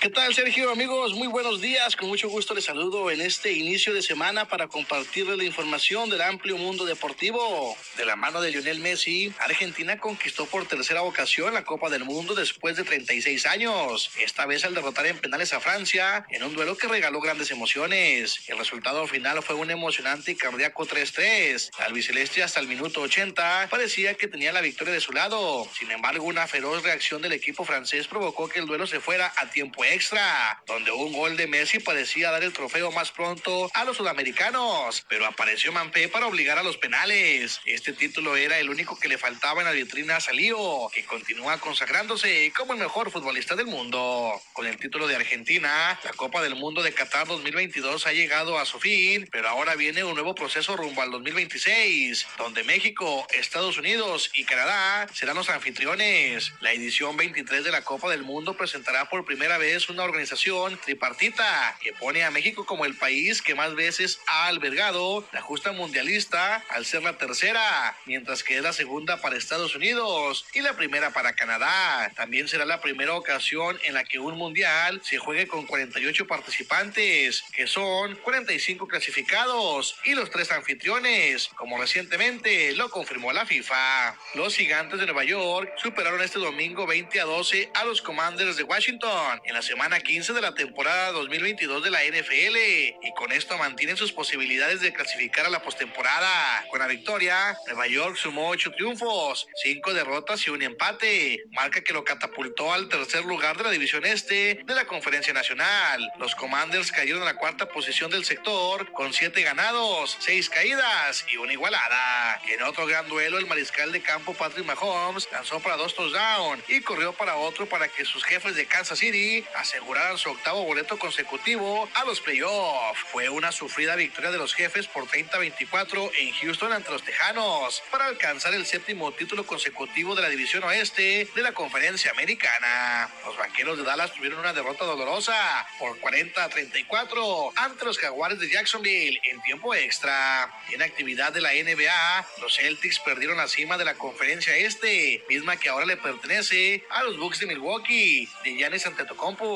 ¿Qué tal, Sergio? Amigos, muy buenos días. Con mucho gusto les saludo en este inicio de semana para compartirles la información del amplio mundo deportivo. De la mano de Lionel Messi, Argentina conquistó por tercera ocasión la Copa del Mundo después de 36 años. Esta vez al derrotar en penales a Francia en un duelo que regaló grandes emociones. El resultado final fue un emocionante y cardíaco 3-3. Al albiceleste hasta el minuto 80 parecía que tenía la victoria de su lado. Sin embargo, una feroz reacción del equipo francés provocó que el duelo se fuera a tiempo extra, donde un gol de Messi parecía dar el trofeo más pronto a los sudamericanos, pero apareció Mampé para obligar a los penales. Este título era el único que le faltaba en la vitrina a Salío, que continúa consagrándose como el mejor futbolista del mundo. Con el título de Argentina, la Copa del Mundo de Qatar 2022 ha llegado a su fin, pero ahora viene un nuevo proceso rumbo al 2026, donde México, Estados Unidos y Canadá serán los anfitriones. La edición 23 de la Copa del Mundo presentará por primera vez es una organización tripartita que pone a México como el país que más veces ha albergado la justa mundialista al ser la tercera, mientras que es la segunda para Estados Unidos y la primera para Canadá. También será la primera ocasión en la que un mundial se juegue con 48 participantes, que son 45 clasificados y los tres anfitriones, como recientemente lo confirmó la FIFA. Los gigantes de Nueva York superaron este domingo 20 a 12 a los Commanders de Washington en la semana 15 de la temporada 2022 de la NFL y con esto mantienen sus posibilidades de clasificar a la postemporada. Con la victoria, Nueva York sumó ocho triunfos, cinco derrotas y un empate, marca que lo catapultó al tercer lugar de la división este de la Conferencia Nacional. Los Commanders cayeron en la cuarta posición del sector con siete ganados, seis caídas y una igualada. En otro gran duelo, el mariscal de campo Patrick Mahomes lanzó para dos touchdowns y corrió para otro para que sus jefes de Kansas City aseguraron su octavo boleto consecutivo a los playoffs. Fue una sufrida victoria de los jefes por 30-24 en Houston ante los Tejanos para alcanzar el séptimo título consecutivo de la división oeste de la conferencia americana. Los vaqueros de Dallas tuvieron una derrota dolorosa por 40-34 ante los jaguares de Jacksonville en tiempo extra. En actividad de la NBA, los Celtics perdieron la cima de la conferencia este, misma que ahora le pertenece a los Bucks de Milwaukee de Giannis Antetokounmpo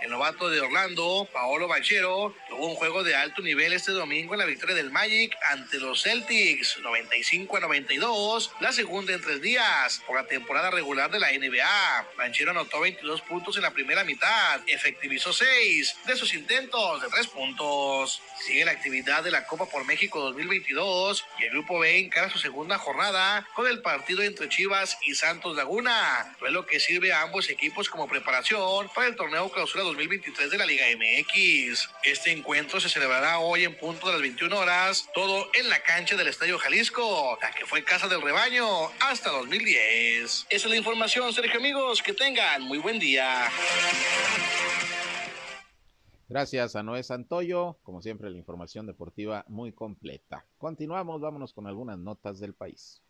el novato de Orlando, Paolo Banchero, tuvo un juego de alto nivel este domingo en la victoria del Magic ante los Celtics, 95 a 92, la segunda en tres días por la temporada regular de la NBA. Banchero anotó 22 puntos en la primera mitad, efectivizó 6 de sus intentos de tres puntos. Sigue la actividad de la Copa por México 2022 y el Grupo B encara su segunda jornada con el partido entre Chivas y Santos Laguna, lo que sirve a ambos equipos como preparación para el torneo torneo clausura 2023 de la Liga MX. Este encuentro se celebrará hoy en punto de las 21 horas, todo en la cancha del Estadio Jalisco, la que fue casa del rebaño hasta 2010. Esa es la información, Sergio amigos, que tengan muy buen día. Gracias a Noé Santoyo, como siempre la información deportiva muy completa. Continuamos, vámonos con algunas notas del país.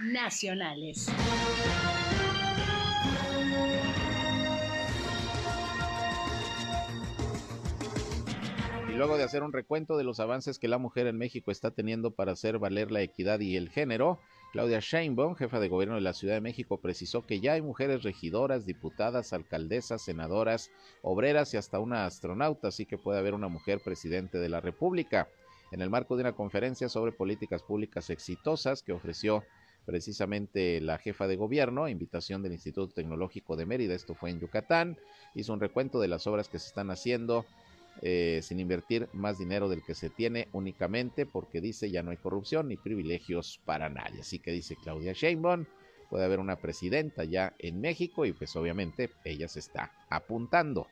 Nacionales. Luego de hacer un recuento de los avances que la mujer en México está teniendo para hacer valer la equidad y el género, Claudia Sheinbaum, jefa de gobierno de la Ciudad de México, precisó que ya hay mujeres regidoras, diputadas, alcaldesas, senadoras, obreras y hasta una astronauta, así que puede haber una mujer presidente de la República. En el marco de una conferencia sobre políticas públicas exitosas que ofreció precisamente la jefa de gobierno, invitación del Instituto Tecnológico de Mérida, esto fue en Yucatán, hizo un recuento de las obras que se están haciendo eh, sin invertir más dinero del que se tiene únicamente porque dice ya no hay corrupción ni privilegios para nadie. Así que dice Claudia Sheinbaum, puede haber una presidenta ya en México y pues obviamente ella se está apuntando.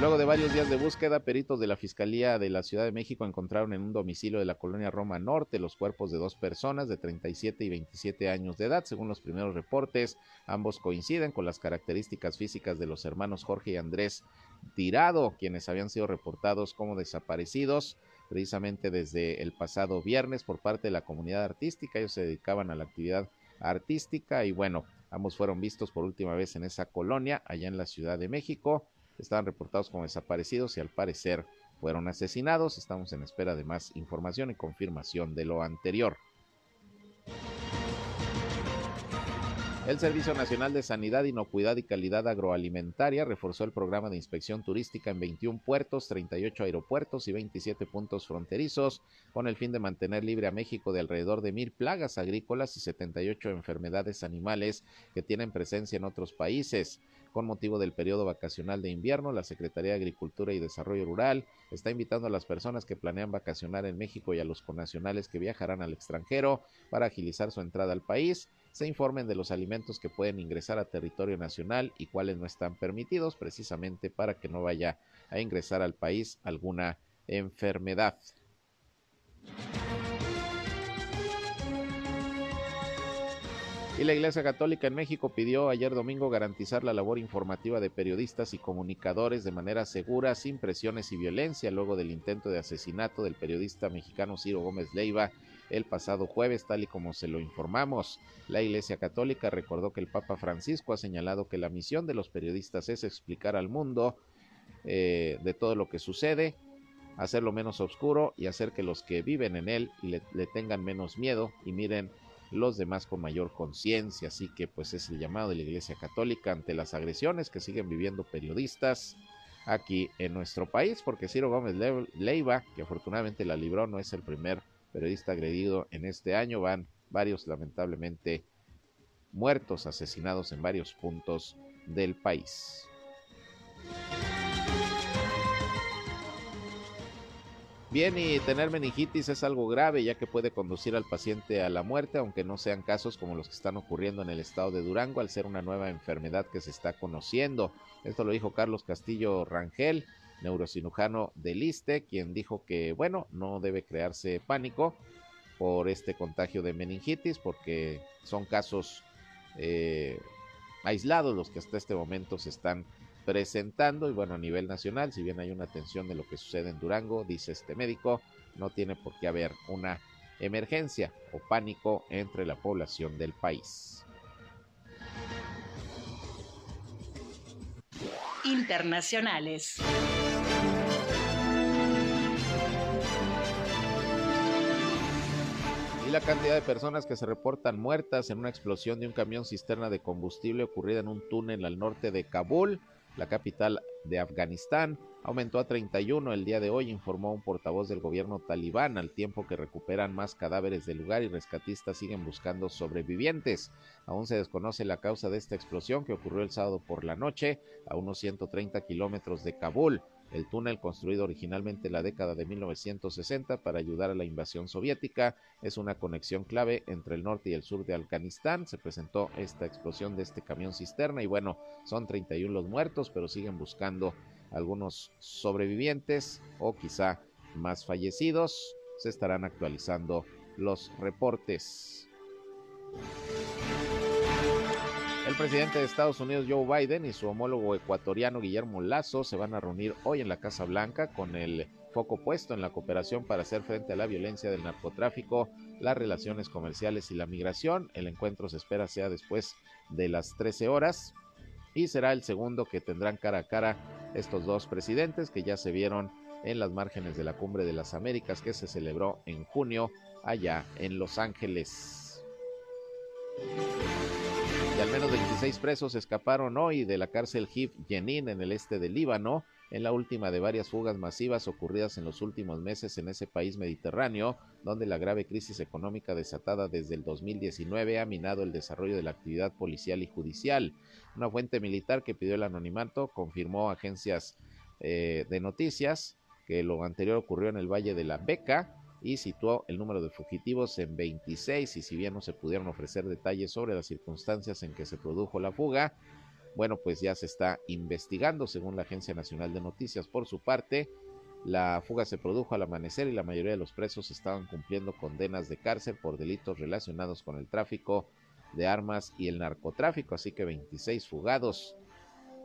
Luego de varios días de búsqueda, peritos de la Fiscalía de la Ciudad de México encontraron en un domicilio de la colonia Roma Norte los cuerpos de dos personas de 37 y 27 años de edad. Según los primeros reportes, ambos coinciden con las características físicas de los hermanos Jorge y Andrés Tirado, quienes habían sido reportados como desaparecidos precisamente desde el pasado viernes por parte de la comunidad artística. Ellos se dedicaban a la actividad artística y bueno, ambos fueron vistos por última vez en esa colonia allá en la Ciudad de México estaban reportados como desaparecidos y al parecer fueron asesinados. Estamos en espera de más información y confirmación de lo anterior. El Servicio Nacional de Sanidad, Inocuidad y Calidad Agroalimentaria reforzó el programa de inspección turística en 21 puertos, 38 aeropuertos y 27 puntos fronterizos, con el fin de mantener libre a México de alrededor de mil plagas agrícolas y 78 enfermedades animales que tienen presencia en otros países. Con motivo del periodo vacacional de invierno, la Secretaría de Agricultura y Desarrollo Rural está invitando a las personas que planean vacacionar en México y a los connacionales que viajarán al extranjero para agilizar su entrada al país se informen de los alimentos que pueden ingresar a territorio nacional y cuáles no están permitidos, precisamente para que no vaya a ingresar al país alguna enfermedad. Y la Iglesia Católica en México pidió ayer domingo garantizar la labor informativa de periodistas y comunicadores de manera segura, sin presiones y violencia, luego del intento de asesinato del periodista mexicano Ciro Gómez Leiva el pasado jueves, tal y como se lo informamos. La Iglesia Católica recordó que el Papa Francisco ha señalado que la misión de los periodistas es explicar al mundo eh, de todo lo que sucede, hacerlo menos oscuro y hacer que los que viven en él le, le tengan menos miedo y miren los demás con mayor conciencia. Así que pues es el llamado de la Iglesia Católica ante las agresiones que siguen viviendo periodistas aquí en nuestro país, porque Ciro Gómez Leiva, que afortunadamente la libró, no es el primer periodista agredido en este año. Van varios lamentablemente muertos, asesinados en varios puntos del país. Bien, y tener meningitis es algo grave ya que puede conducir al paciente a la muerte, aunque no sean casos como los que están ocurriendo en el estado de Durango al ser una nueva enfermedad que se está conociendo. Esto lo dijo Carlos Castillo Rangel, neurocirujano del ISTE, quien dijo que, bueno, no debe crearse pánico por este contagio de meningitis, porque son casos eh, aislados los que hasta este momento se están presentando y bueno, a nivel nacional, si bien hay una atención de lo que sucede en Durango, dice este médico, no tiene por qué haber una emergencia o pánico entre la población del país. Internacionales. la cantidad de personas que se reportan muertas en una explosión de un camión cisterna de combustible ocurrida en un túnel al norte de Kabul, la capital de Afganistán, aumentó a 31 el día de hoy, informó un portavoz del gobierno talibán, al tiempo que recuperan más cadáveres del lugar y rescatistas siguen buscando sobrevivientes. Aún se desconoce la causa de esta explosión que ocurrió el sábado por la noche a unos 130 kilómetros de Kabul. El túnel, construido originalmente en la década de 1960 para ayudar a la invasión soviética, es una conexión clave entre el norte y el sur de Afganistán. Se presentó esta explosión de este camión cisterna y bueno, son 31 los muertos, pero siguen buscando algunos sobrevivientes o quizá más fallecidos. Se estarán actualizando los reportes. El presidente de Estados Unidos, Joe Biden, y su homólogo ecuatoriano, Guillermo Lazo, se van a reunir hoy en la Casa Blanca con el foco puesto en la cooperación para hacer frente a la violencia del narcotráfico, las relaciones comerciales y la migración. El encuentro se espera sea después de las 13 horas y será el segundo que tendrán cara a cara estos dos presidentes que ya se vieron en las márgenes de la Cumbre de las Américas que se celebró en junio allá en Los Ángeles al menos 26 presos escaparon hoy de la cárcel Hif Jenin en el este del Líbano, en la última de varias fugas masivas ocurridas en los últimos meses en ese país mediterráneo, donde la grave crisis económica desatada desde el 2019 ha minado el desarrollo de la actividad policial y judicial. Una fuente militar que pidió el anonimato confirmó agencias eh, de noticias que lo anterior ocurrió en el Valle de la Beca, y situó el número de fugitivos en 26 y si bien no se pudieron ofrecer detalles sobre las circunstancias en que se produjo la fuga, bueno, pues ya se está investigando según la Agencia Nacional de Noticias. Por su parte, la fuga se produjo al amanecer y la mayoría de los presos estaban cumpliendo condenas de cárcel por delitos relacionados con el tráfico de armas y el narcotráfico, así que 26 fugados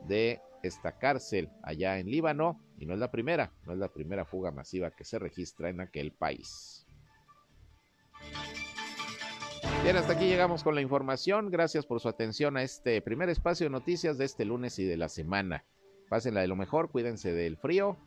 de esta cárcel allá en Líbano y no es la primera, no es la primera fuga masiva que se registra en aquel país. Bien, hasta aquí llegamos con la información. Gracias por su atención a este primer espacio de noticias de este lunes y de la semana. Pásenla de lo mejor, cuídense del frío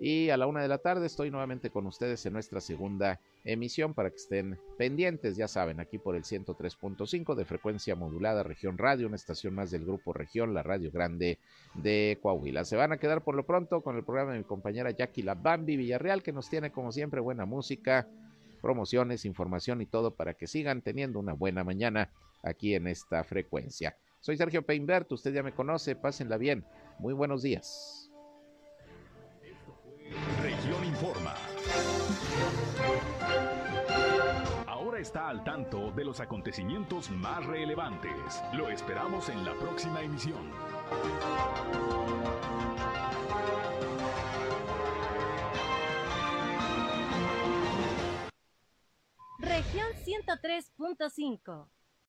Y a la una de la tarde estoy nuevamente con ustedes en nuestra segunda emisión para que estén pendientes, ya saben, aquí por el 103.5 de frecuencia modulada Región Radio, una estación más del grupo Región, la Radio Grande de Coahuila. Se van a quedar por lo pronto con el programa de mi compañera Jackie La Bambi Villarreal, que nos tiene como siempre buena música, promociones, información y todo para que sigan teniendo una buena mañana aquí en esta frecuencia. Soy Sergio Peinbert, usted ya me conoce, pásenla bien. Muy buenos días. Está al tanto de los acontecimientos más relevantes. Lo esperamos en la próxima emisión. Región 103.5